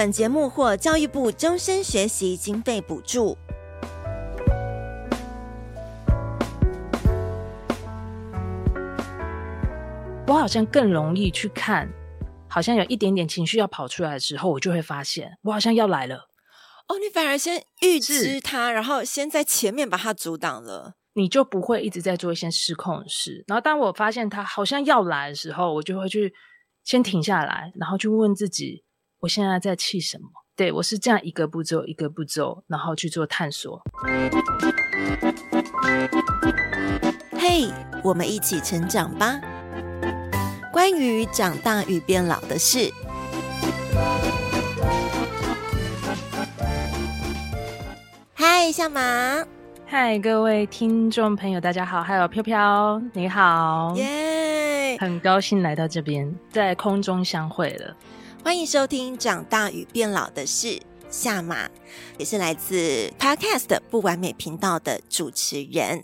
本节目获教育部终身学习经费补助。我好像更容易去看，好像有一点点情绪要跑出来的时候，我就会发现我好像要来了。哦，你反而先预知它，然后先在前面把它阻挡了，你就不会一直在做一些失控的事。然后当我发现它好像要来的时候，我就会去先停下来，然后去问自己。我现在在气什么？对，我是这样一个步骤一个步骤，然后去做探索。嘿，hey, 我们一起成长吧！关于长大与变老的事。嗨，夏马。嗨，各位听众朋友，大家好！还有飘飘，你好，耶！很高兴来到这边，在空中相会了。欢迎收听《长大与变老的事》，下马也是来自 Podcast 不完美频道的主持人。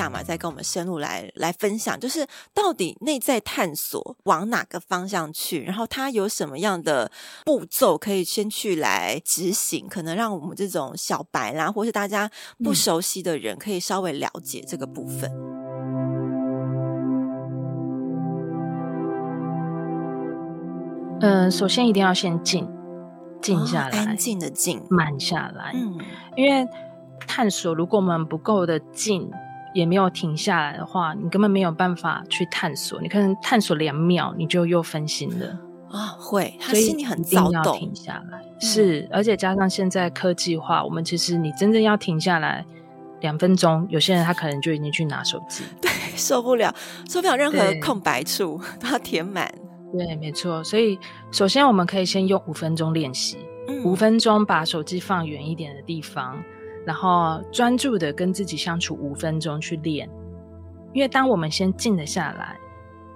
夏玛再跟我们深入来来分享，就是到底内在探索往哪个方向去，然后它有什么样的步骤可以先去来执行，可能让我们这种小白啦，或是大家不熟悉的人，可以稍微了解这个部分。嗯、呃，首先一定要先静，静下来，哦、安静的静，慢下来。嗯，因为探索，如果我们不够的静。也没有停下来的话，你根本没有办法去探索。你可能探索两秒，你就又分心了啊！会，他心里很躁动，要停下来。是，而且加上现在科技化，我们其实你真正要停下来两分钟，有些人他可能就已经去拿手机，对，受不了，受不了任何空白处都要填满。对，没错。所以，首先我们可以先用五分钟练习，嗯，五分钟把手机放远一点的地方。然后专注的跟自己相处五分钟去练，因为当我们先静了下来，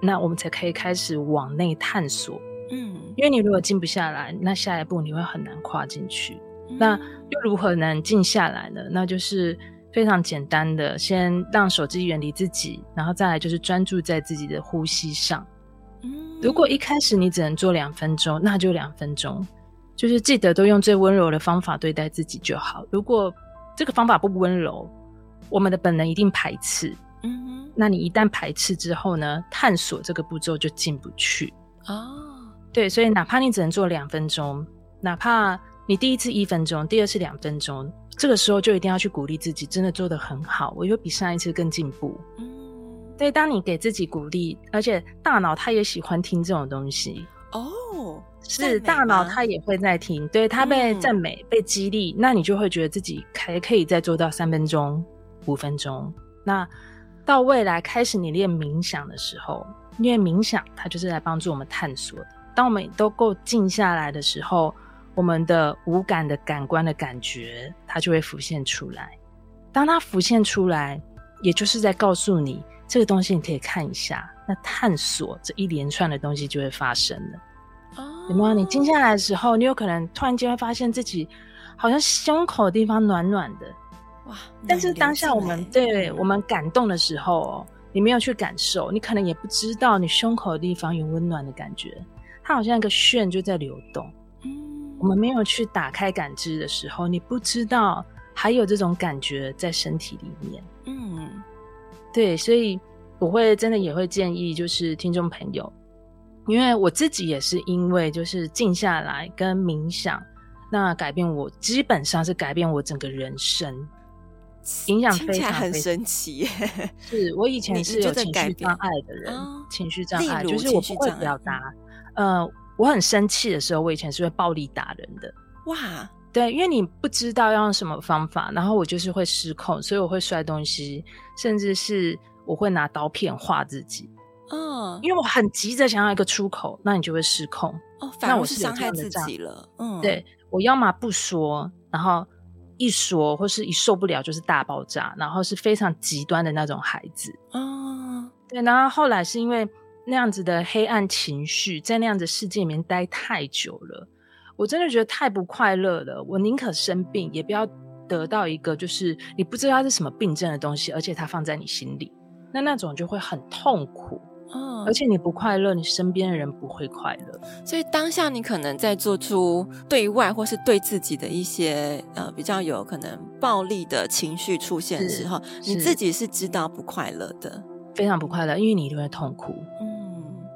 那我们才可以开始往内探索。嗯，因为你如果静不下来，那下一步你会很难跨进去。嗯、那又如何能静下来呢？那就是非常简单的，先让手机远离自己，然后再来就是专注在自己的呼吸上。嗯，如果一开始你只能做两分钟，那就两分钟，就是记得都用最温柔的方法对待自己就好。如果这个方法不温柔，我们的本能一定排斥。嗯哼，那你一旦排斥之后呢？探索这个步骤就进不去。哦，对，所以哪怕你只能做两分钟，哪怕你第一次一分钟，第二次两分钟，这个时候就一定要去鼓励自己，真的做得很好，我又比上一次更进步。嗯，对，当你给自己鼓励，而且大脑它也喜欢听这种东西。哦。是大脑，它也会在听，对，它被赞美、嗯、被激励，那你就会觉得自己还可以再做到三分钟、五分钟。那到未来开始你练冥想的时候，因为冥想它就是来帮助我们探索的。当我们都够静下来的时候，我们的五感的感官的感觉，它就会浮现出来。当它浮现出来，也就是在告诉你这个东西，你可以看一下。那探索这一连串的东西就会发生了。有没有？你静下来的时候，你有可能突然间会发现自己好像胸口的地方暖暖的，哇！但是当下我们对我们感动的时候，你没有去感受，你可能也不知道你胸口的地方有温暖的感觉，它好像一个旋就在流动。嗯，我们没有去打开感知的时候，你不知道还有这种感觉在身体里面。嗯，对，所以我会真的也会建议，就是听众朋友。因为我自己也是因为就是静下来跟冥想，那改变我基本上是改变我整个人生，影响非常非常很神奇耶。是我以 前是有情绪障碍的人，情绪障碍就是我不会表达。呃，我很生气的时候，我以前是会暴力打人的。哇，对，因为你不知道要用什么方法，然后我就是会失控，所以我会摔东西，甚至是我会拿刀片划自己。嗯，因为我很急着想要一个出口，那你就会失控。哦，反而是伤害自己了。嗯，对，我要么不说，然后一说或是一受不了就是大爆炸，然后是非常极端的那种孩子。哦，对，然后后来是因为那样子的黑暗情绪，在那样子世界里面待太久了，我真的觉得太不快乐了。我宁可生病，也不要得到一个就是你不知道它是什么病症的东西，而且它放在你心里，那那种就会很痛苦。嗯，而且你不快乐，你身边的人不会快乐。所以当下你可能在做出对外或是对自己的一些呃比较有可能暴力的情绪出现的时候，你自己是知道不快乐的，非常不快乐，因为你一定会痛苦。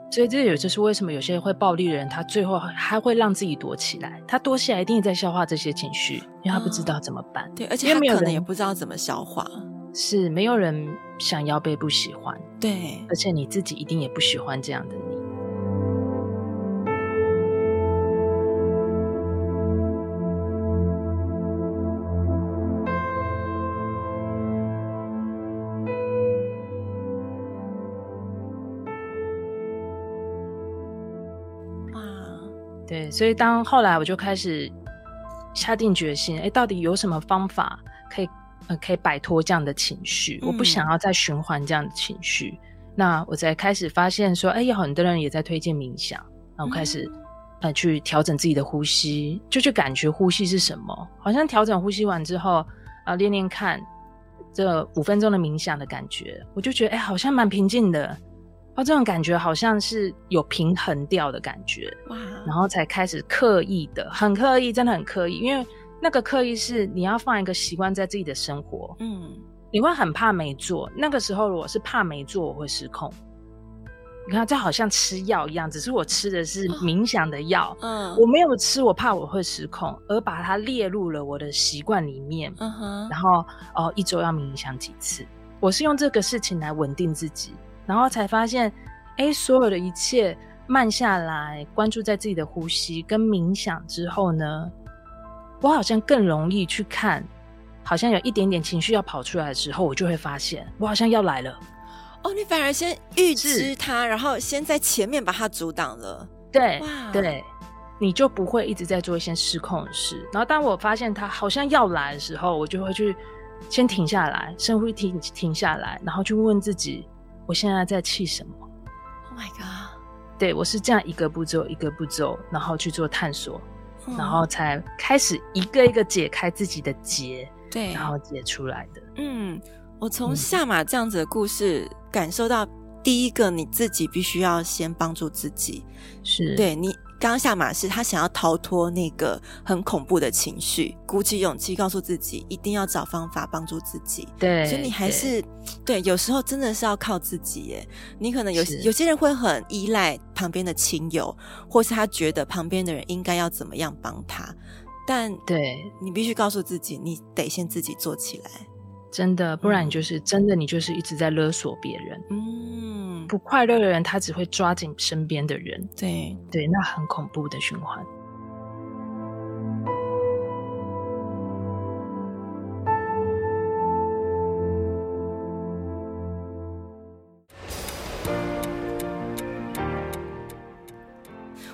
嗯，所以这也就是为什么有些会暴力的人，他最后还会让自己躲起来。他躲起来一定在消化这些情绪，因为他不知道怎么办。嗯、对，而且他可能也不知道怎么消化。是没有人想要被不喜欢，对，而且你自己一定也不喜欢这样的你。对，所以当后来我就开始下定决心，哎，到底有什么方法可以？呃，可以摆脱这样的情绪，嗯，我不想要再循环这样的情绪。那我才开始发现说，哎，有很多人也在推荐冥想。然后开始，嗯，呃，去调整自己的呼吸，就去感觉呼吸是什么。好像调整呼吸完之后，啊，呃，练练看这五分钟的冥想的感觉，我就觉得，哎，好像蛮平静的。哦，这种感觉好像是有平衡掉的感觉。哇！然后才开始刻意的，很刻意，真的很刻意，因为。那个刻意是你要放一个习惯在自己的生活，嗯，你会很怕没做。那个时候，如果是怕没做，我会失控。你看，这好像吃药一样，只是我吃的是冥想的药，嗯，我没有吃，我怕我会失控，而把它列入了我的习惯里面，嗯哼，然后哦，一周要冥想几次，我是用这个事情来稳定自己，然后才发现，哎，所有的一切慢下来，关注在自己的呼吸跟冥想之后呢，我好像更容易去看，好像有一点点情绪要跑出来的时候，我就会发现我好像要来了。哦，你反而先预知它，然后先在前面把它阻挡了。对，对，你就不会一直在做一些失控的事。然后当我发现它好像要来的时候，我就会去先停下来，深呼吸，停停下来，然后去问自己：我现在在气什么？Oh my god！对，我是这样一个步骤一个步骤，然后去做探索。然后才开始一个一个解开自己的结，对，然后解出来的。嗯，我从下马这样子的故事感受到，第一个你自己必须要先帮助自己，是对你。刚刚下马是他想要逃脱那个很恐怖的情绪，鼓起勇气告诉自己一定要找方法帮助自己。对，所以你还是对，对，有时候真的是要靠自己耶。你可能有有些人会很依赖旁边的亲友，或是他觉得旁边的人应该要怎么样帮他，但对你必须告诉自己，你得先自己做起来。真的，不然你就是、嗯、真的，你就是一直在勒索别人。嗯，不快乐的人，他只会抓紧身边的人。对对，那很恐怖的循环。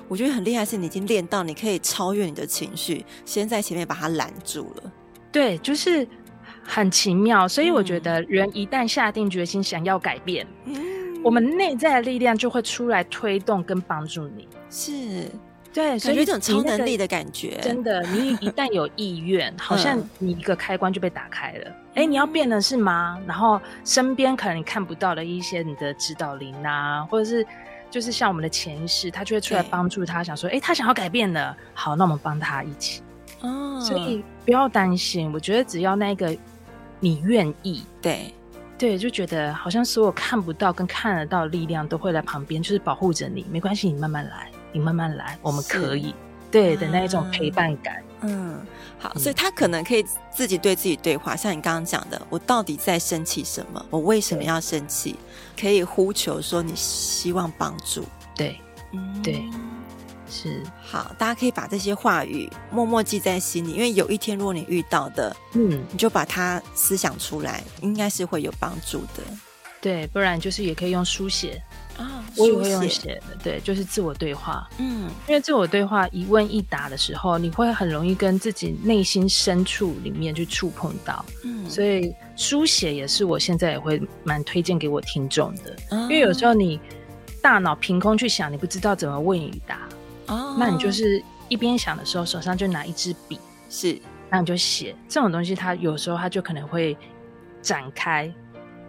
我觉得很厉害，是你已经练到你可以超越你的情绪，先在前面把它拦住了。对，就是。很奇妙，所以我觉得人一旦下定决心想要改变，嗯，我们内在的力量就会出来推动跟帮助你。是，对，所以有一种超能力的感觉。真的，你一旦有意愿，好像你一个开关就被打开了。哎、嗯，你要变的是吗？然后身边可能你看不到的一些你的指导灵啊，或者是就是像我们的潜意识，他就会出来帮助他，想说，哎，他想要改变了，好，那我们帮他一起。哦，所以不要担心，我觉得只要那个。你愿意，对对，就觉得好像所有看不到跟看得到的力量都会在旁边，就是保护着你。没关系，你慢慢来，你慢慢来，我们可以。对的那一种陪伴感。嗯，好，所以他可能可以自己对自己对话，像你刚刚讲的，我到底在生气什么？我为什么要生气？可以呼求说你希望帮助。对，嗯，对。是好，大家可以把这些话语默默记在心里，因为有一天如果你遇到的，嗯，你就把它思想出来，应该是会有帮助的。对，不然就是也可以用书写啊，我也会用写的，对，就是自我对话。嗯，因为自我对话一问一答的时候，你会很容易跟自己内心深处里面去触碰到。嗯，所以书写也是我现在也会蛮推荐给我听众的，嗯，因为有时候你大脑凭空去想，你不知道怎么问与答。哦，那你就是一边想的时候，手上就拿一支笔，是，那你就写这种东西。它有时候它就可能会展开，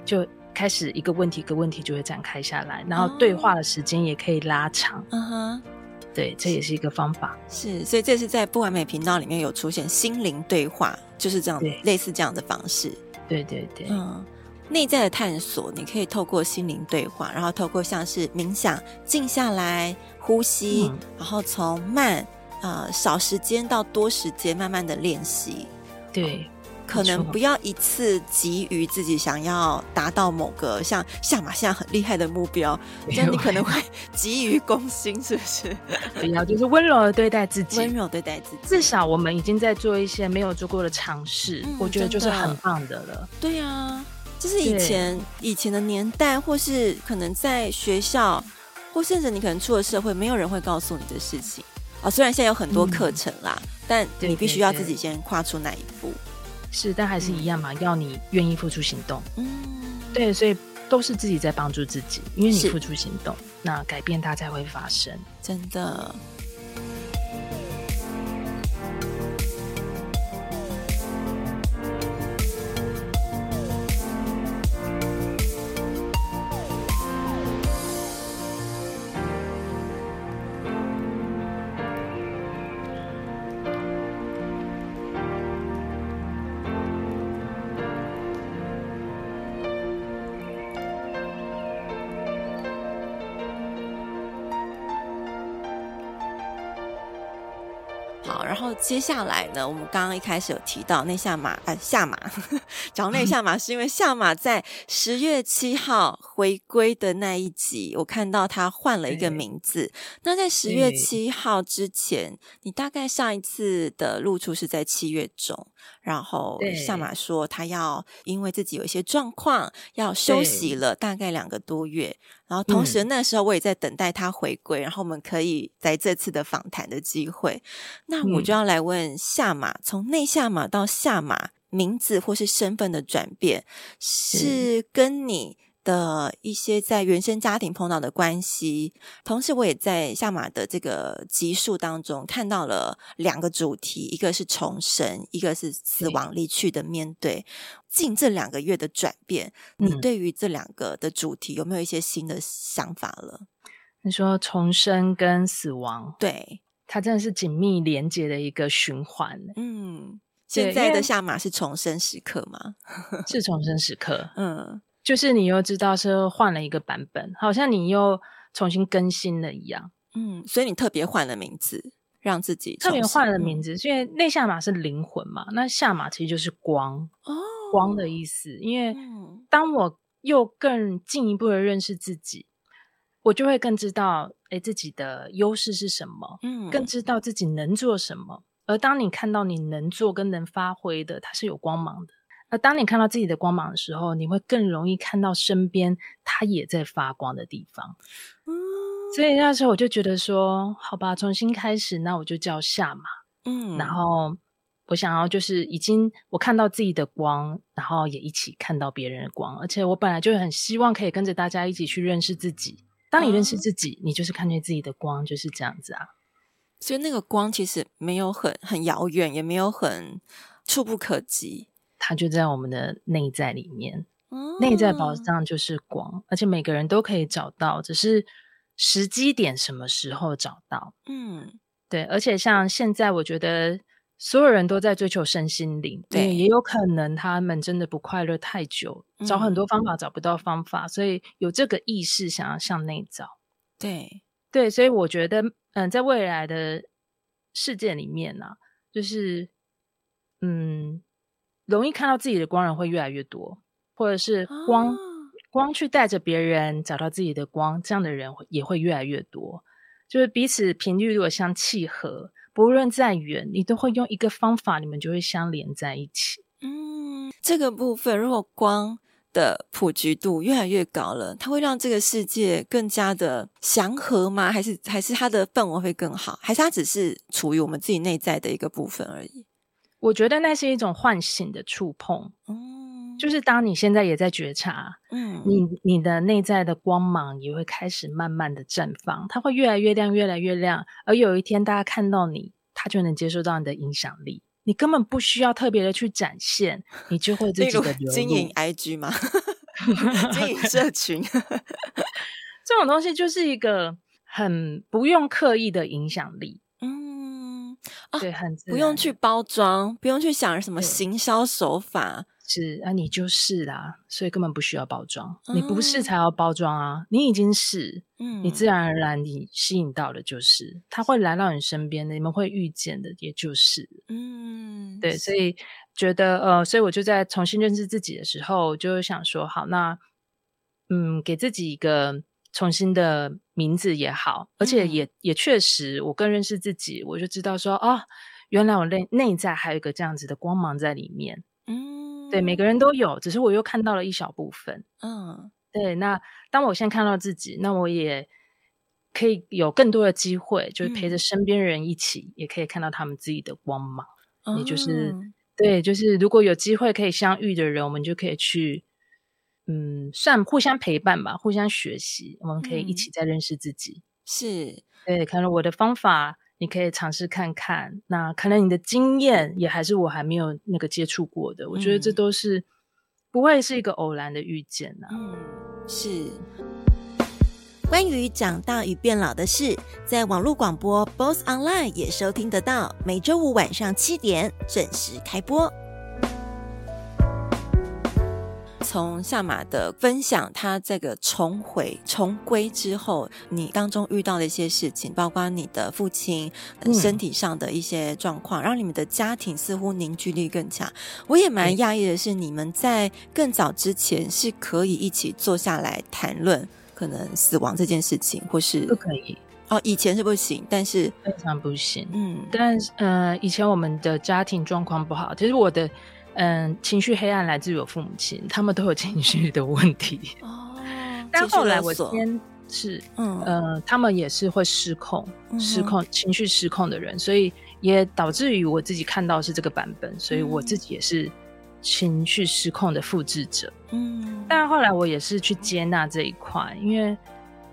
就开始一个问题一个问题就会展开下来，然后对话的时间也可以拉长。嗯哼，对，这也是一个方法。是，所以这是在不完美频道里面有出现心灵对话，就是这样，类似这样的方式。对对对，嗯，内在的探索，你可以透过心灵对话，然后透过像是冥想，静下来。呼吸，嗯、然后从慢呃少时间到多时间，慢慢的练习。对，可能不要一次急于自己想要达到某个像下马现在很厉害的目标，这样你可能会 急于攻心，是不是？不要，就是温柔的对待自己，温柔对待自己。至少我们已经在做一些没有做过的尝试，嗯、我觉得就是很棒的了。对啊，就是以前以前的年代，或是可能在学校。或甚至你可能出了社会，没有人会告诉你的事情啊。虽然现在有很多课程啦，嗯、但你必须要自己先跨出那一步。是，但还是一样嘛，嗯、要你愿意付出行动。嗯，对，所以都是自己在帮助自己，因为你付出行动，那改变它才会发生。真的。接下来呢，我们刚刚一开始有提到内下马，呃，下马，讲内下马是因为下马在十月七号回归的那一集，我看到他换了一个名字。那在十月七号之前，你大概上一次的露出是在七月中，然后夏马说他要因为自己有一些状况，要休息了大概两个多月。然后，同时那时候我也在等待他回归，嗯、然后我们可以在这次的访谈的机会。那我就要来问夏玛，从内夏马到夏马名字或是身份的转变，是跟你的一些在原生家庭碰到的关系。同时，我也在下马的这个集数当中看到了两个主题，一个是重生，一个是死亡离去的面对。近这两个月的转变，你对于这两个的主题有没有一些新的想法了？你说重生跟死亡，对，它真的是紧密连接的一个循环。嗯，现在的下马是重生时刻吗？是重生时刻。嗯。就是你又知道是换了一个版本，好像你又重新更新了一样。嗯，所以你特别换了名字，让自己特别换了名字，因为内下马是灵魂嘛，那下马其实就是光哦，光的意思。因为当我又更进一步的认识自己，我就会更知道，哎，自己的优势是什么，嗯，更知道自己能做什么。而当你看到你能做跟能发挥的，它是有光芒的。那当你看到自己的光芒的时候，你会更容易看到身边他也在发光的地方。嗯，所以那时候我就觉得说，好吧，重新开始，那我就叫夏马。嗯，然后我想要就是已经我看到自己的光，然后也一起看到别人的光，而且我本来就很希望可以跟着大家一起去认识自己。当你认识自己，嗯，你就是看见自己的光，就是这样子啊。所以那个光其实没有很很遥远，也没有很触不可及。它就在我们的内在里面，嗯、内在宝藏就是光，而且每个人都可以找到，只是时机点什么时候找到。嗯，对，而且像现在，我觉得所有人都在追求身心灵，对，也有可能他们真的不快乐太久，找很多方法找不到方法，嗯、所以有这个意识想要向内找。对，对，所以我觉得，嗯，在未来的世界里面呢、啊，就是，嗯。容易看到自己的光人会越来越多，或者是光光去带着别人找到自己的光，这样的人也会越来越多。就是彼此频率如果相契合，不论再远，你都会用一个方法，你们就会相连在一起。嗯，这个部分如果光的普及度越来越高了，它会让这个世界更加的祥和吗？还是还是它的氛围会更好？还是它只是处于我们自己内在的一个部分而已？我觉得那是一种唤醒的触碰。嗯，就是当你现在也在觉察，嗯，你你的内在的光芒也会开始慢慢的绽放，它会越来越亮，越来越亮。而有一天，大家看到你，他就能接受到你的影响力。你根本不需要特别的去展现，你就会自己的流露。经营 IG 吗？经营社 群，这种东西就是一个很不用刻意的影响力。嗯，对，很不用去包装，不用去想什么行销手法。是啊，你就是啦，所以根本不需要包装。嗯、你不是才要包装啊，你已经是，嗯，你自然而然你吸引到的就是，他会来到你身边的，你们会遇见的，也就是，嗯，对，所以觉得呃，所以我就在重新认识自己的时候，就想说，好，那嗯，给自己一个重新的名字也好，而且也、嗯、也确实，我更认识自己，我就知道说，哦，原来我内内在还有一个这样子的光芒在里面，嗯。对，每个人都有，只是我又看到了一小部分。嗯，对。那当我现在看到自己，那我也可以有更多的机会，就是陪着身边人一起，嗯、也可以看到他们自己的光芒。嗯、也就是，对，就是如果有机会可以相遇的人，我们就可以去，嗯，算互相陪伴吧，互相学习，我们可以一起再认识自己。嗯、是，对，可能我的方法。你可以尝试看看，那可能你的经验也还是我还没有那个接触过的。嗯、我觉得这都是不会是一个偶然的遇见呐、啊。嗯，是。关于长大与变老的事，在网络广播 BOSS Online 也收听得到，每周五晚上七点准时开播。从下马的分享，他这个重回重归之后，你当中遇到的一些事情，包括你的父亲身体上的一些状况，嗯、让你们的家庭似乎凝聚力更强。我也蛮讶异的是，你们在更早之前是可以一起坐下来谈论可能死亡这件事情，或是不可以哦，以前是不行，但是非常不行。嗯，但呃，以前我们的家庭状况不好，其实我的。嗯，情绪黑暗来自于我父母亲，他们都有情绪的问题。哦，但后来我先是，嗯呃，他们也是会失控、嗯、失控、情绪失控的人，所以也导致于我自己看到是这个版本，所以我自己也是情绪失控的复制者。嗯，但后来我也是去接纳这一块，因为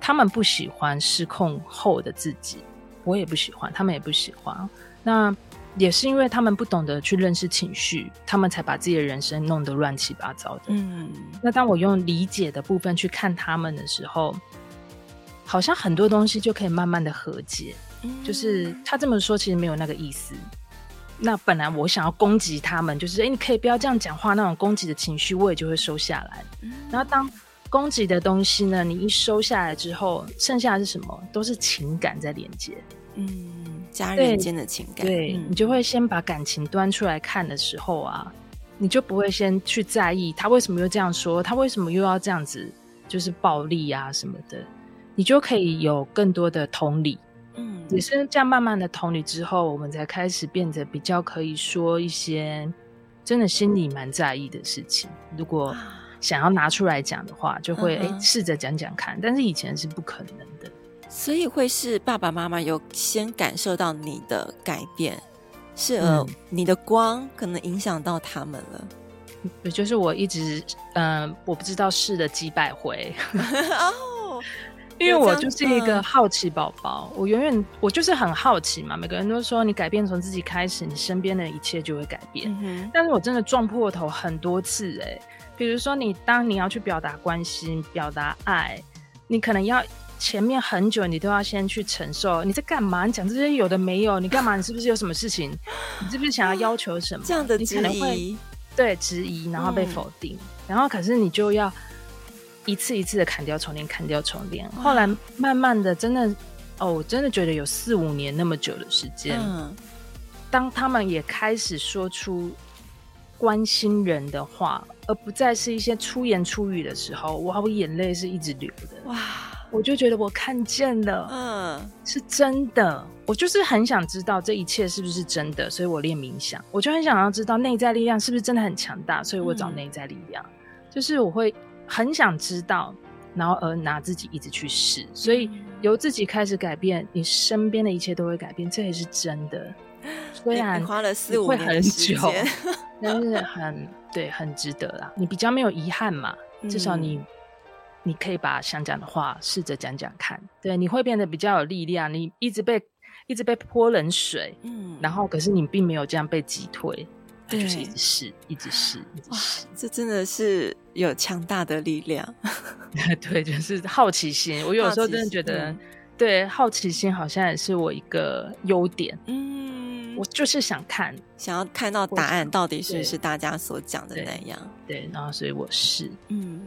他们不喜欢失控后的自己，我也不喜欢，他们也不喜欢。那。也是因为他们不懂得去认识情绪，他们才把自己的人生弄得乱七八糟的。嗯，那当我用理解的部分去看他们的时候，好像很多东西就可以慢慢的和解。嗯，就是他这么说，其实没有那个意思。那本来我想要攻击他们，就是哎，你可以不要这样讲话，那种攻击的情绪我也就会收下来。嗯，然后当攻击的东西呢，你一收下来之后，剩下的是什么？都是情感在连接。嗯。家人间的情感，对，你就会先把感情端出来看的时候啊，你就不会先去在意他为什么又这样说，他为什么又要这样子，就是暴力啊什么的，你就可以有更多的同理。嗯，也是这样慢慢的同理之后，我们才开始变得比较可以说一些真的心里蛮在意的事情。如果想要拿出来讲的话，就会哎试着讲讲看，但是以前是不可能的。所以会是爸爸妈妈有先感受到你的改变，是呃，你的光可能影响到他们了。也就是我一直嗯、呃，我不知道试了几百回 哦，因为我就是一个好奇宝宝，我永远我就是很好奇嘛。每个人都说你改变从自己开始，你身边的一切就会改变。嗯、但是我真的撞破头很多次哎、欸，比如说你当你要去表达关心、表达爱，你可能要。前面很久，你都要先去承受。你在干嘛？你讲这些有的没有？你干嘛？你是不是有什么事情？你是不是想要要求什么？这样的质疑，你可能会对质疑，然后被否定，嗯、然后可是你就要一次一次的砍掉重练，砍掉重练。后来慢慢的，真的哦，我真的觉得有四五年那么久的时间，嗯、当他们也开始说出关心人的话，而不再是一些粗言粗语的时候，哇，我眼泪是一直流的。哇。我就觉得我看见了，嗯，是真的。我就是很想知道这一切是不是真的，所以我练冥想。我就很想要知道内在力量是不是真的很强大，所以我找内在力量。嗯、就是我会很想知道，然后而拿自己一直去试，所以由自己开始改变，你身边的一切都会改变，这也是真的。虽然花了四五年时间，但是很对，很值得啦。你比较没有遗憾嘛，至少你。嗯你可以把想讲的话试着讲讲看，对，你会变得比较有力量。你一直被一直被泼冷水，嗯，然后可是你并没有这样被击退，对，就是一直试，一直试，一直试。这真的是有强大的力量，对，就是好奇心。我有时候真的觉得，嗯、对，好奇心好像也是我一个优点。嗯，我就是想看，想要看到答案到底是不是大家所讲的那样。对，对，然后所以我是，嗯。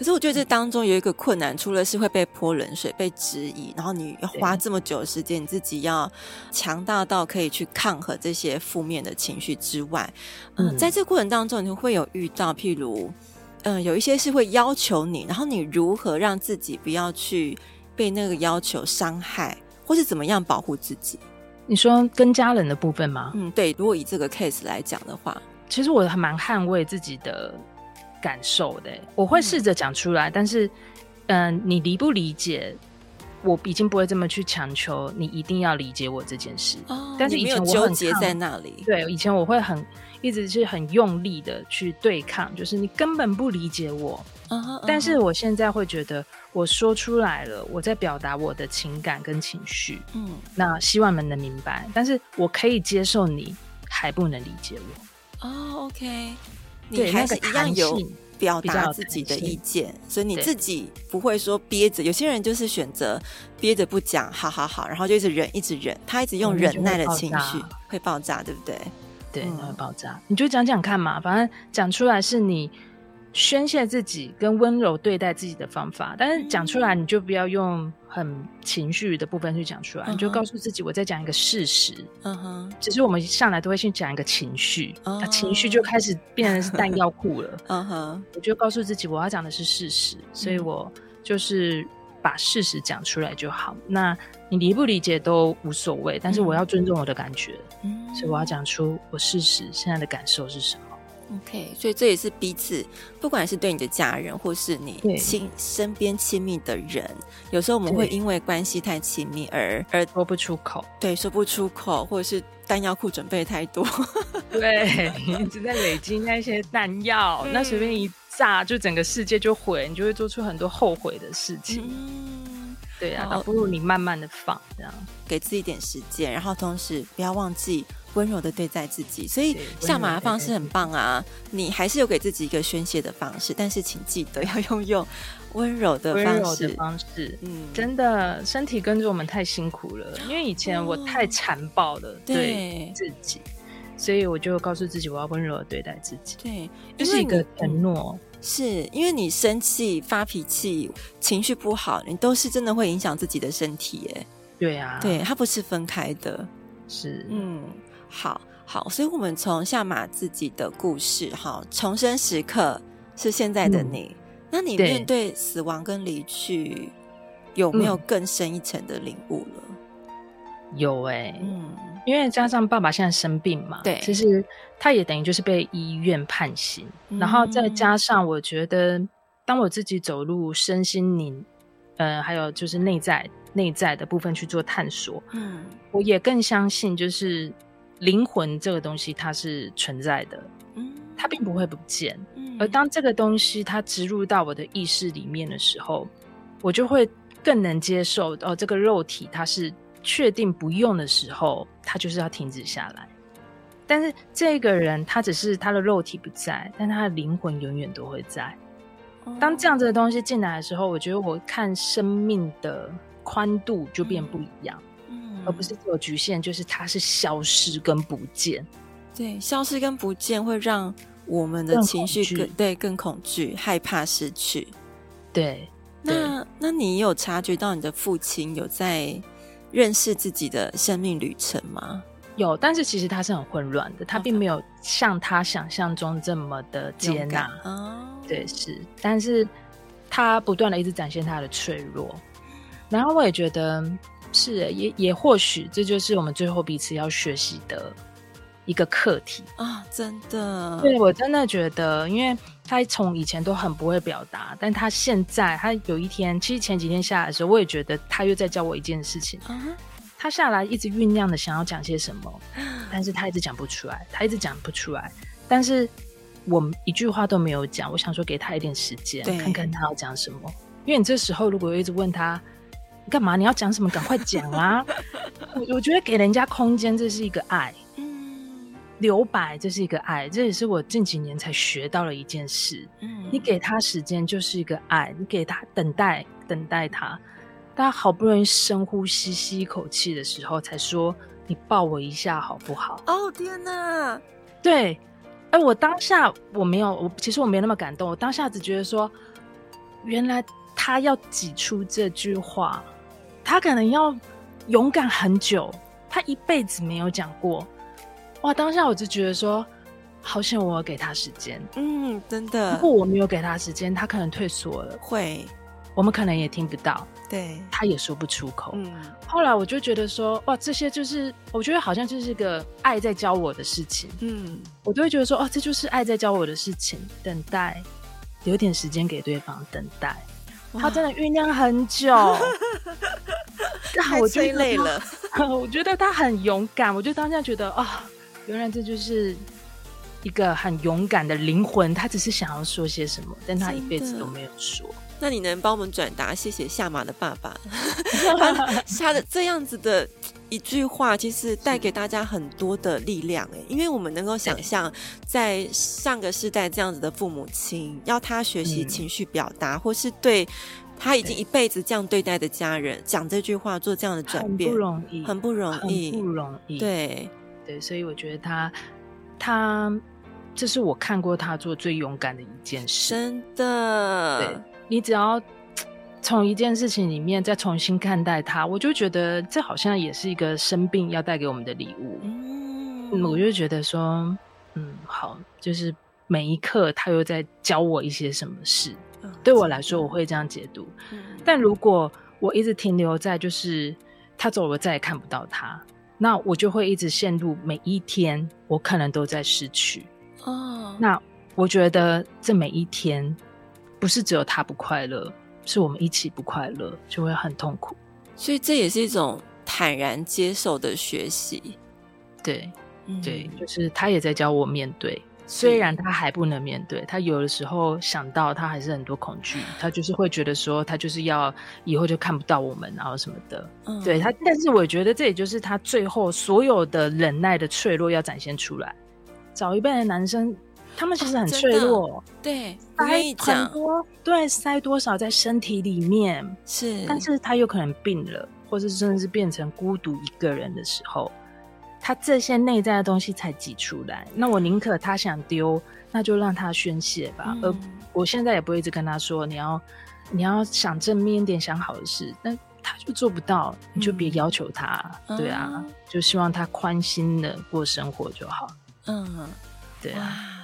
可是我觉得这当中有一个困难，除了是会被泼冷水、被质疑，然后你要花这么久的时间，你自己要强大到可以去抗衡这些负面的情绪之外，嗯，嗯，在这个过程当中，你会有遇到，譬如，嗯、呃，有一些是会要求你，然后你如何让自己不要去被那个要求伤害，或是怎么样保护自己？你说跟家人的部分吗？嗯，对。如果以这个 case 来讲的话，其实我还蛮捍卫自己的。感受的，我会试着讲出来，嗯、但是，嗯、呃，你理不理解，我已经不会这么去强求你一定要理解我这件事。哦，但是以前我很纠结在那里。对，以前我会很一直是很用力的去对抗，就是你根本不理解我。嗯哼，但是我现在会觉得，我说出来了，我在表达我的情感跟情绪。嗯，那希望你们能明白，但是我可以接受你还不能理解我。哦，OK。你还是一样有表达自己的意见，所以你自己不会说憋着。有些人就是选择憋着不讲，好好好，然后就一直忍，一直忍，他一直用忍耐的情绪会爆炸，对不对？对，会爆炸。你就讲讲看嘛，反正讲出来是你。宣泄自己跟温柔对待自己的方法，但是讲出来你就不要用很情绪的部分去讲出来，嗯、你就告诉自己我在讲一个事实。嗯哼，其实我们上来都会先讲一个情绪，那、嗯、情绪就开始变成是弹药库了。嗯哼，我就告诉自己我要讲的是事实，所以我就是把事实讲出来就好。那你理不理解都无所谓，但是我要尊重我的感觉，嗯、所以我要讲出我事实现在的感受是什么。OK，所以这也是彼此，不管是对你的家人，或是你亲身边亲密的人，有时候我们会因为关系太亲密而而说不出口，对，说不出口，或者是弹药库准备太多，对，一直在累积那些弹药，嗯、那随便一炸，就整个世界就毁，你就会做出很多后悔的事情。嗯，对啊，倒不如你慢慢的放，这样。给自己一点时间，然后同时不要忘记。温柔的对待自己，所以下马的方式很棒啊！你还是有给自己一个宣泄的方式，但是请记得要用用温柔的方式。方式，嗯，真的，身体跟着我们太辛苦了，因为以前我太残暴了，哦、对自己，所以我就告诉自己，我要温柔的对待自己。对，就是一个承诺。是因为你生气、发脾气、情绪不好，你都是真的会影响自己的身体耶。对啊，对，它不是分开的。是，嗯。好好，所以我们从下马自己的故事，哈，重生时刻是现在的你。嗯、那你面对死亡跟离去，有没有更深一层的领悟了？有哎、欸，嗯，因为加上爸爸现在生病嘛，对，其实他也等于就是被医院判刑，嗯、然后再加上我觉得，当我自己走入身心灵，呃，还有就是内在内在的部分去做探索，嗯，我也更相信就是。灵魂这个东西它是存在的，嗯，它并不会不见。嗯，而当这个东西它植入到我的意识里面的时候，我就会更能接受哦，这个肉体它是确定不用的时候，它就是要停止下来。但是这个人他只是他的肉体不在，但他的灵魂永远都会在。当这样子的东西进来的时候，我觉得我看生命的宽度就变不一样。嗯而不是只有局限，就是它是消失跟不见。对，消失跟不见会让我们的情绪更对更恐惧、害怕失去。对，那那你有察觉到你的父亲有在认识自己的生命旅程吗？有，但是其实他是很混乱的，他并没有像他想象中这么的接纳。哦，对，是，但是他不断的一直展现他的脆弱，然后我也觉得是，也也或许这就是我们最后彼此要学习的一个课题啊！真的，对，我真的觉得，因为他从以前都很不会表达，但他现在，他有一天，其实前几天下来的时候，我也觉得他又在教我一件事情。啊他下来一直酝酿的想要讲些什么，但是他一直讲不出来，他一直讲不出来。但是我一句话都没有讲，我想说给他一点时间，看看他要讲什么。因为你这时候如果一直问他干嘛，你要讲什么，赶快讲啊！我我觉得给人家空间，这是一个爱，嗯，留白，这是一个爱，这也是我近几年才学到了一件事。嗯，你给他时间就是一个爱，你给他等待，等待他。他好不容易深呼吸，吸一口气的时候，才说：“你抱我一下好不好？”哦天哪！对，哎，我当下我没有，我其实我没那么感动。我当下只觉得说，原来他要挤出这句话，他可能要勇敢很久，他一辈子没有讲过。哇！当下我就觉得说，好险我给他时间。嗯，真的。如果我没有给他时间，他可能退缩了。会。我们可能也听不到，对，他也说不出口。嗯，后来我就觉得说，哇，这些就是我觉得好像就是个爱在教我的事情。嗯，我都会觉得说，哦，这就是爱在教我的事情。等待，留点时间给对方，等待。他真的酝酿很久，但我觉得累了。我觉得他很勇敢，我就当下觉得啊、哦，原来这就是一个很勇敢的灵魂。他只是想要说些什么，但他一辈子都没有说。那你能帮我们转达谢谢夏马的爸爸，他的这样子的一句话，其实带给大家很多的力量哎，因为我们能够想象，在上个世代这样子的父母亲，要他学习情绪表达，或是对他已经一辈子这样对待的家人讲这句话，做这样的转变，很不容易，很不容易，不容易。对对，所以我觉得他他这是我看过他做最勇敢的一件事，真的。对。你只要从一件事情里面再重新看待它，我就觉得这好像也是一个生病要带给我们的礼物。嗯，我就觉得说，嗯，好，就是每一刻他又在教我一些什么事。嗯，对我来说，我会这样解读。嗯，但如果我一直停留在就是他走了，我再也看不到他，那我就会一直陷入每一天我可能都在失去。哦，那我觉得这每一天。不是只有他不快乐，是我们一起不快乐，就会很痛苦。所以这也是一种坦然接受的学习。对，嗯、对，就是他也在教我面对，虽然他还不能面对，他有的时候想到他还是很多恐惧，他就是会觉得说他就是要以后就看不到我们，然后什么的。嗯、对他，但是我觉得这也就是他最后所有的忍耐的脆弱要展现出来。找一辈的男生。他们其实很脆弱，哦、对，塞很多，对，塞多少在身体里面是，但是他有可能病了，或者甚至是变成孤独一个人的时候，他这些内在的东西才挤出来。那我宁可他想丢，那就让他宣泄吧。嗯、而我现在也不会一直跟他说，你要你要想正面一点，想好的事，但他就做不到，你就别要求他，嗯、对啊，嗯、就希望他宽心的过生活就好。嗯，对啊。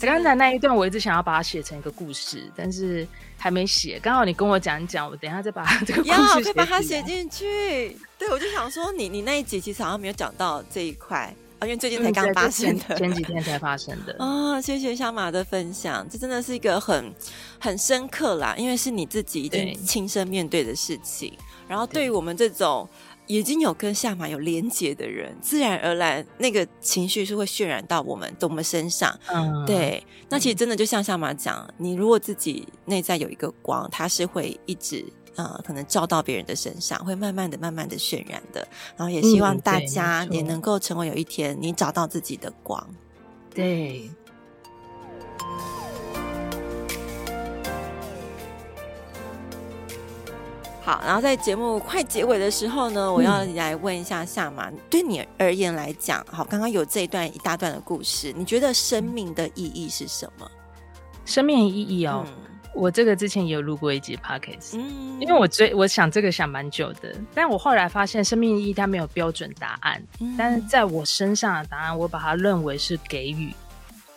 刚才那一段我一直想要把它写成一个故事，但是还没写。刚好你跟我讲一讲，我等一下再把 这个故事可以把它写进去。对，我就想说你，你你那一集其实好像没有讲到这一块啊，因为最近才刚发生的，前，前几天才发生的啊。谢谢小马的分享，这真的是一个很很深刻啦，因为是你自己已经亲身面对的事情。然后对于我们这种。已经有跟下马有连结的人，自然而然那个情绪是会渲染到我们的我们身上。嗯，对。那其实真的就像下马讲，你如果自己内在有一个光，它是会一直呃，可能照到别人的身上，会慢慢的、慢慢的渲染的。然后也希望大家也能够成为有一天你找到自己的光。对。好，然后在节目快结尾的时候呢，我要来问一下夏马，嗯、对你而言来讲，好，刚刚有这一段一大段的故事，你觉得生命的意义是什么？生命的意义哦，我这个之前也有录过一集 podcast，嗯，因为我追我想这个想蛮久的，但我后来发现生命意义它没有标准答案，嗯，但是在我身上的答案，我把它认为是给予，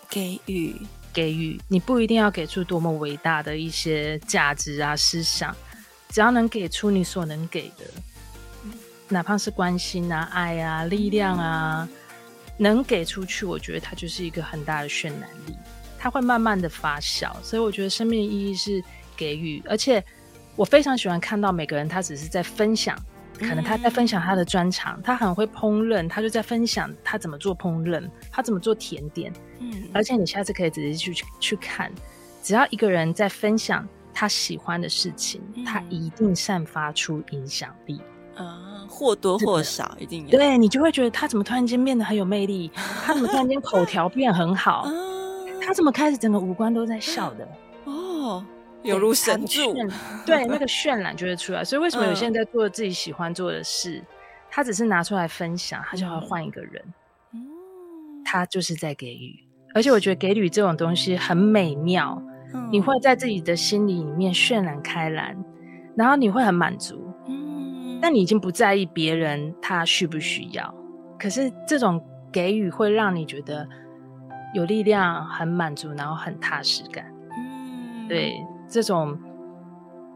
给予，给予。你不一定要给出多么伟大的一些价值啊思想，只要能给出你所能给的，哪怕是关心啊、爱啊、力量啊，嗯，能给出去，我觉得它就是一个很大的渲染力。它会慢慢的发酵，所以我觉得生命的意义是给予，而且我非常喜欢看到每个人他只是在分享，可能他在分享他的专长，他很会烹饪，他就在分享他怎么做烹饪，他怎么做甜点，嗯，而且你下次可以仔细去去看，只要一个人在分享他喜欢的事情，他一定散发出影响力啊，或多或少一定有，对，你就会觉得他怎么突然间变得很有魅力，他怎么突然间口条变很好。他怎么开始整个五官都在笑的？哦，有如神助。对，那个渲染就会出来。所以为什么有些人在做自己喜欢做的事，嗯、他只是拿出来分享，他就要换一个人。嗯，他就是在给予。而且我觉得给予这种东西很美妙，嗯、你会在自己的心里里面渲染开来，然后你会很满足。嗯，但你已经不在意别人他需不需要。可是这种给予会让你觉得。有力量，很满足，然后很踏实感。嗯，对，这种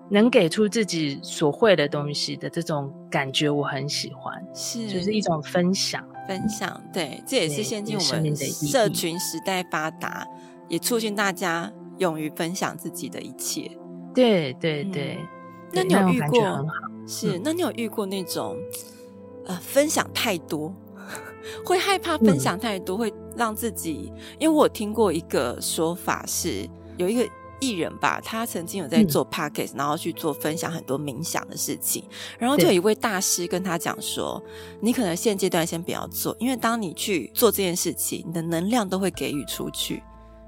能给出自己所会的东西的这种感觉，我很喜欢。是，就是一种分享，分享。对，这也是现今我们社群时代发达，也促进大家勇于分享自己的一切。对对对，嗯、那你有遇过？是，那你有遇过那种呃，分享太多？会害怕分享太多，嗯、会让自己。因为我听过一个说法是，有一个艺人吧，他曾经有在做 podcast，嗯、然后去做分享很多冥想的事情。然后就有一位大师跟他讲说：“你可能现阶段先不要做，因为当你去做这件事情，你的能量都会给予出去。”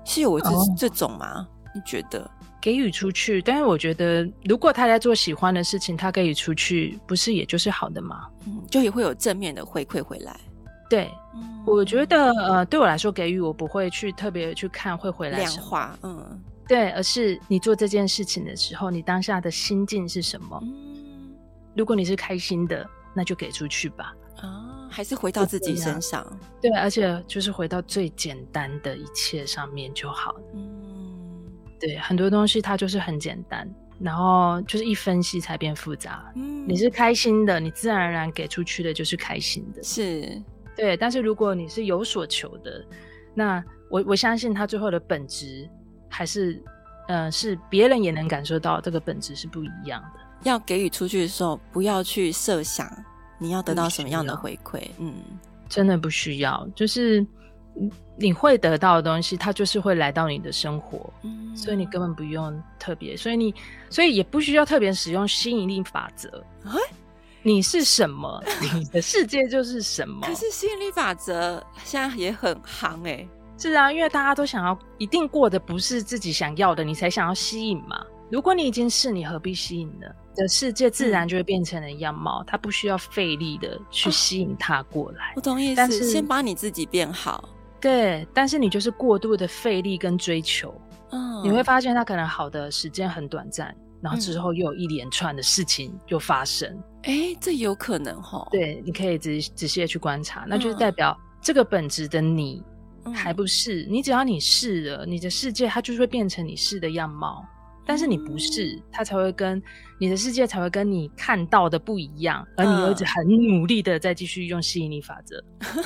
是有这、哦、这种吗？你觉得给予出去？但是我觉得，如果他在做喜欢的事情，他给予出去，不是也就是好的吗？嗯，就也会有正面的回馈回来。对，嗯、我觉得呃，对我来说，给予我不会去特别去看会回来，量化，嗯，对，而是你做这件事情的时候，你当下的心境是什么？嗯、如果你是开心的，那就给出去吧。啊，还是回到自己身上。对，而且就是回到最简单的一切上面就好。嗯，对，很多东西它就是很简单，然后就是一分析才变复杂。嗯，你是开心的，你自然而然给出去的就是开心的。是。对，但是如果你是有所求的，那我我相信他最后的本质还是，呃，是别人也能感受到这个本质是不一样的。要给予出去的时候，不要去设想你要得到什么样的回馈，嗯，真的不需要，就是你会得到的东西，它就是会来到你的生活，嗯，所以你根本不用特别，所以你所以也不需要特别使用吸引力法则，欸你是什么？你的世界就是什么。可是吸引力法则现在也很行哎。是啊，因为大家都想要一定过的不是自己想要的，你才想要吸引嘛。如果你已经是，你何必吸引呢？的世界自然就会变成了样貌，它不需要费力的去吸引它过来。我懂意思，但是先把你自己变好。对，但是你就是过度的费力跟追求，嗯，你会发现它可能好的时间很短暂。然后之后又有一连串的事情又发生，哎、嗯，这有可能哈。对，你可以仔仔细的去观察，那就是代表这个本质的你还不是。嗯、你只要你是了，你的世界它就是会变成你是的样貌。但是你不是，他才会跟你的世界才会跟你看到的不一样。而你又一直很努力的在继续用吸引力法则。嗯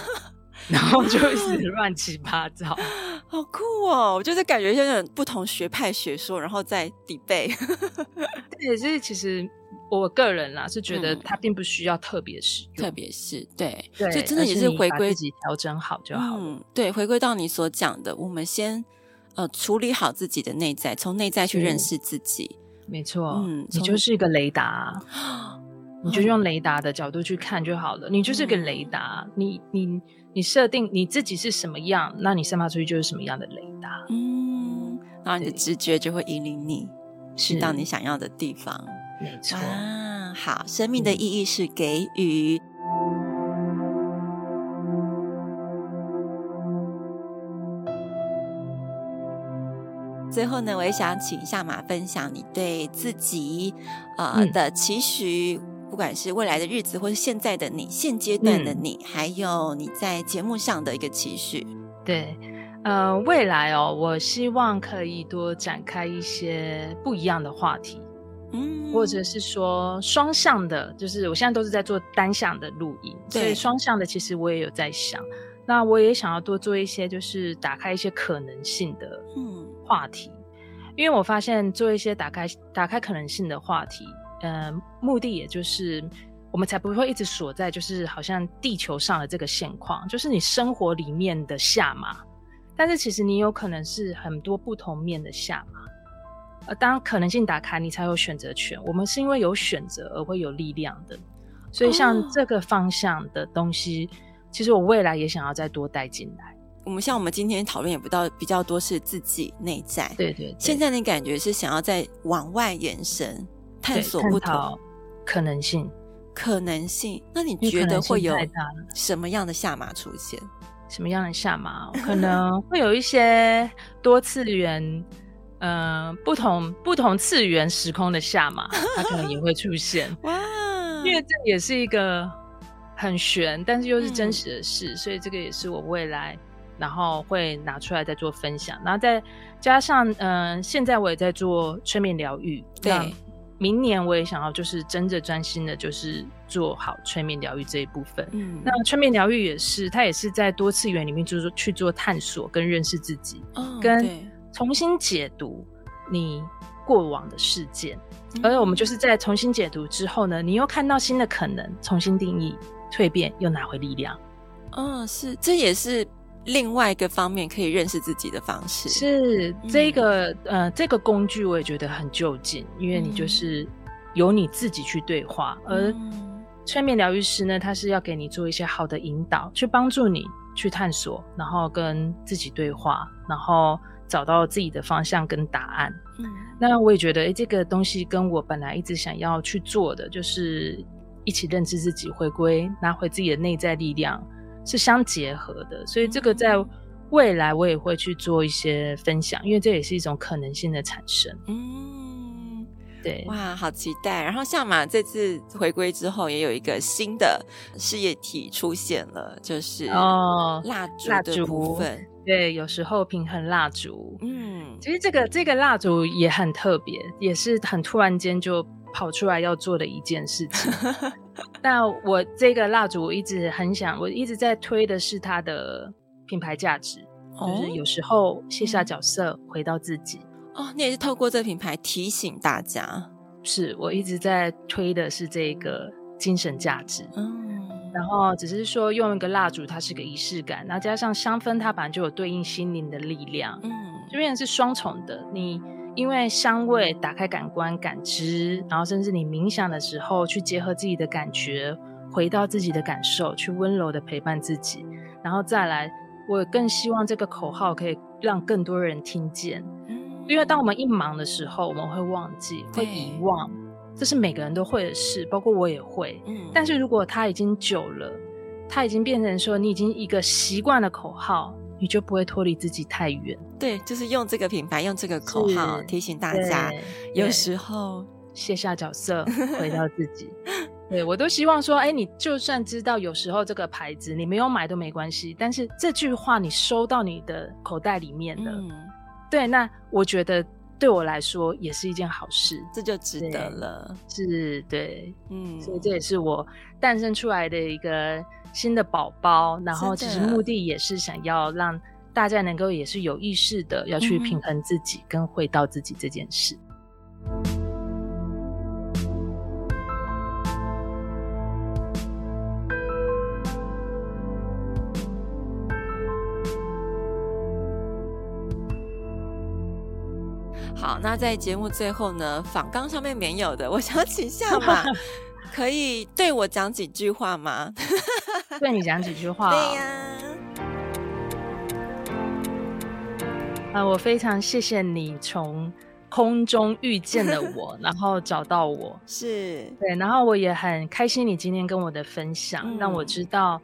然后就会是乱七八糟，好酷哦！我就是感觉像那种不同学派学说，然后再 debate。对，所以其实我个人啦是觉得它并不需要特别使用，特别是对，对，就真的也是回归自己调整好就好。嗯，对，回归到你所讲的，我们先呃处理好自己的内在，从内在去认识自己。没错，嗯，你就是一个雷达，你就用雷达的角度去看就好了。你就是个雷达，你你。你设定你自己是什么样，那你散发出去就是什么样的雷达。嗯，然后你的直觉就会引领你去到你想要的地方。没错。啊，好，生命的意义是给予。最后呢，我也想请下马分享你对自己呃、嗯、的期许，不管是未来的日子，或是现在的你，现阶段的你，嗯、还有你在节目上的一个期许。对，呃，未来哦，我希望可以多展开一些不一样的话题，嗯，或者是说双向的，就是我现在都是在做单向的录音，对，所以双向的其实我也有在想。那我也想要多做一些，就是打开一些可能性的话题，嗯，因为我发现做一些打开打开可能性的话题，呃，目的也就是我们才不会一直锁在就是好像地球上的这个现况，就是你生活里面的下马，但是其实你有可能是很多不同面的下马，呃，当可能性打开，你才有选择权。我们是因为有选择而会有力量的，所以像这个方向的东西。哦其实我未来也想要再多带进来。我们像我们今天讨论也不到比较多是自己内在，对，对对。现在的感觉是想要再往外延伸，探索不同可能性。可能性，那你觉得会有什么样的下马出现？什么样的下马？可能会有一些多次元，嗯、呃，不同不同次元时空的下马，它可能也会出现。哇，因为这也是一个。很玄，但是又是真实的事，嗯，所以这个也是我未来，然后会拿出来再做分享，然后再加上，嗯、呃，现在我也在做催眠疗愈，对，明年我也想要就是真的专心的，就是做好催眠疗愈这一部分。嗯，那催眠疗愈也是，它也是在多次元里面，就是去做探索跟认识自己，哦，跟重新解读你过往的事件，嗯，而我们就是在重新解读之后呢，你又看到新的可能，重新定义。蜕变又拿回力量，嗯，是，这也是另外一个方面可以认识自己的方式。是这个、嗯，呃，这个工具我也觉得很就近，因为你就是由你自己去对话，嗯、而催眠疗愈师呢，他是要给你做一些好的引导，去帮助你去探索，然后跟自己对话，然后找到自己的方向跟答案。嗯，那我也觉得，哎，这个东西跟我本来一直想要去做的，就是。一起认知自己，回归，拿回自己的内在力量，是相结合的。所以这个在未来我也会去做一些分享，因为这也是一种可能性的产生。嗯，对，哇，好期待！然后夏马这次回归之后，也有一个新的事业体出现了，就是哦，蜡烛的部分。对，有时候平衡蜡烛。嗯，其实这个这个蜡烛也很特别，也是很突然间就。跑出来要做的一件事情，但我这个蜡烛我一直很想，我一直在推的是它的品牌价值，哦，就是有时候卸下角色，回到自己。哦，你也是透过这个品牌提醒大家，是我一直在推的是这个精神价值。嗯，然后只是说用一个蜡烛，它是个仪式感，然后加上香氛，它本来就有对应心灵的力量。嗯，这边是双重的，你。因为香味打开感官感知，然后甚至你冥想的时候去结合自己的感觉，回到自己的感受，去温柔的陪伴自己，然后再来，我更希望这个口号可以让更多人听见。因为当我们一忙的时候，我们会忘记，会遗忘，这是每个人都会的事，包括我也会。但是如果它已经久了，它已经变成说你已经一个习惯的口号。你就不会脱离自己太远。对，就是用这个品牌，用这个口号提醒大家，有时候卸下角色，回到自己。对，我都希望说，哎，你就算知道有时候这个牌子你没有买都没关系，但是这句话你收到你的口袋里面的，嗯、对，那我觉得对我来说也是一件好事，这就值得了。是，对，嗯，所以这也是我诞生出来的一个。新的宝宝，然后其实目的也是想要让大家能够也是有意识的要去平衡自己跟回到自己这件事。好，那在节目最后呢，访纲上面没有的，我想请夏玛 可以对我讲几句话吗？对你讲几句话。对呀、啊。啊，我非常谢谢你从空中遇见了我，然后找到我。是。对，然后我也很开心你今天跟我的分享，嗯、让我知道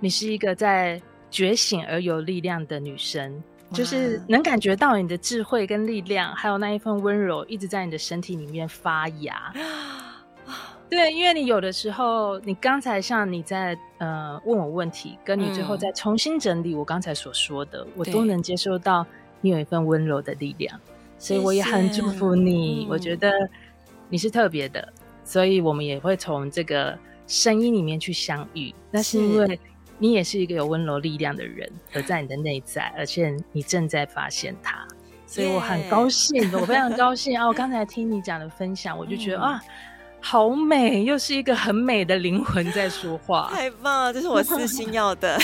你是一个在觉醒而有力量的女生。就是能感觉到你的智慧跟力量，还有那一份温柔，一直在你的身体里面发芽。对，因为你有的时候，你刚才像你在呃问我问题，跟你最后再重新整理我刚才所说的，嗯、我都能接受到你有一份温柔的力量，所以我也很祝福你。我觉得你是特别的，所以我们也会从这个声音里面去相遇。那是因为你也是一个有温柔力量的人，而在你的内在，而且你正在发现它，所以我很高兴，我非常高 兴啊！我刚才听你讲的分享，我就觉得、嗯、啊。好美，又是一个很美的灵魂在说话，太棒了！这是我私心要的，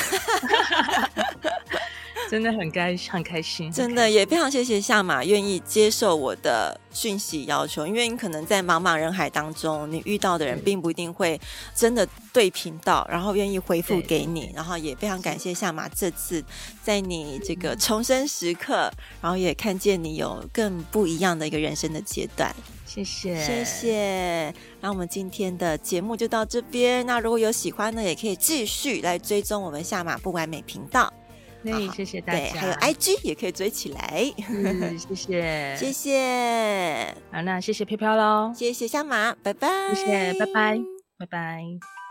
真的很开很开心，真的也非常谢谢夏马愿意接受我的讯息要求，因为你可能在茫茫人海当中，你遇到的人并不一定会真的对频道，然后愿意回复给你，然后也非常感谢夏马这次在你这个重生时刻，然后也看见你有更不一样的一个人生的阶段。谢谢，谢谢。那我们今天的节目就到这边。那如果有喜欢的，也可以继续来追踪我们夏马不完美频道。那谢谢大家。对，还有 IG 也可以追起来。嗯，谢谢，谢谢。好，那谢谢飘飘喽。谢谢小马，拜拜。谢谢，拜拜，拜拜。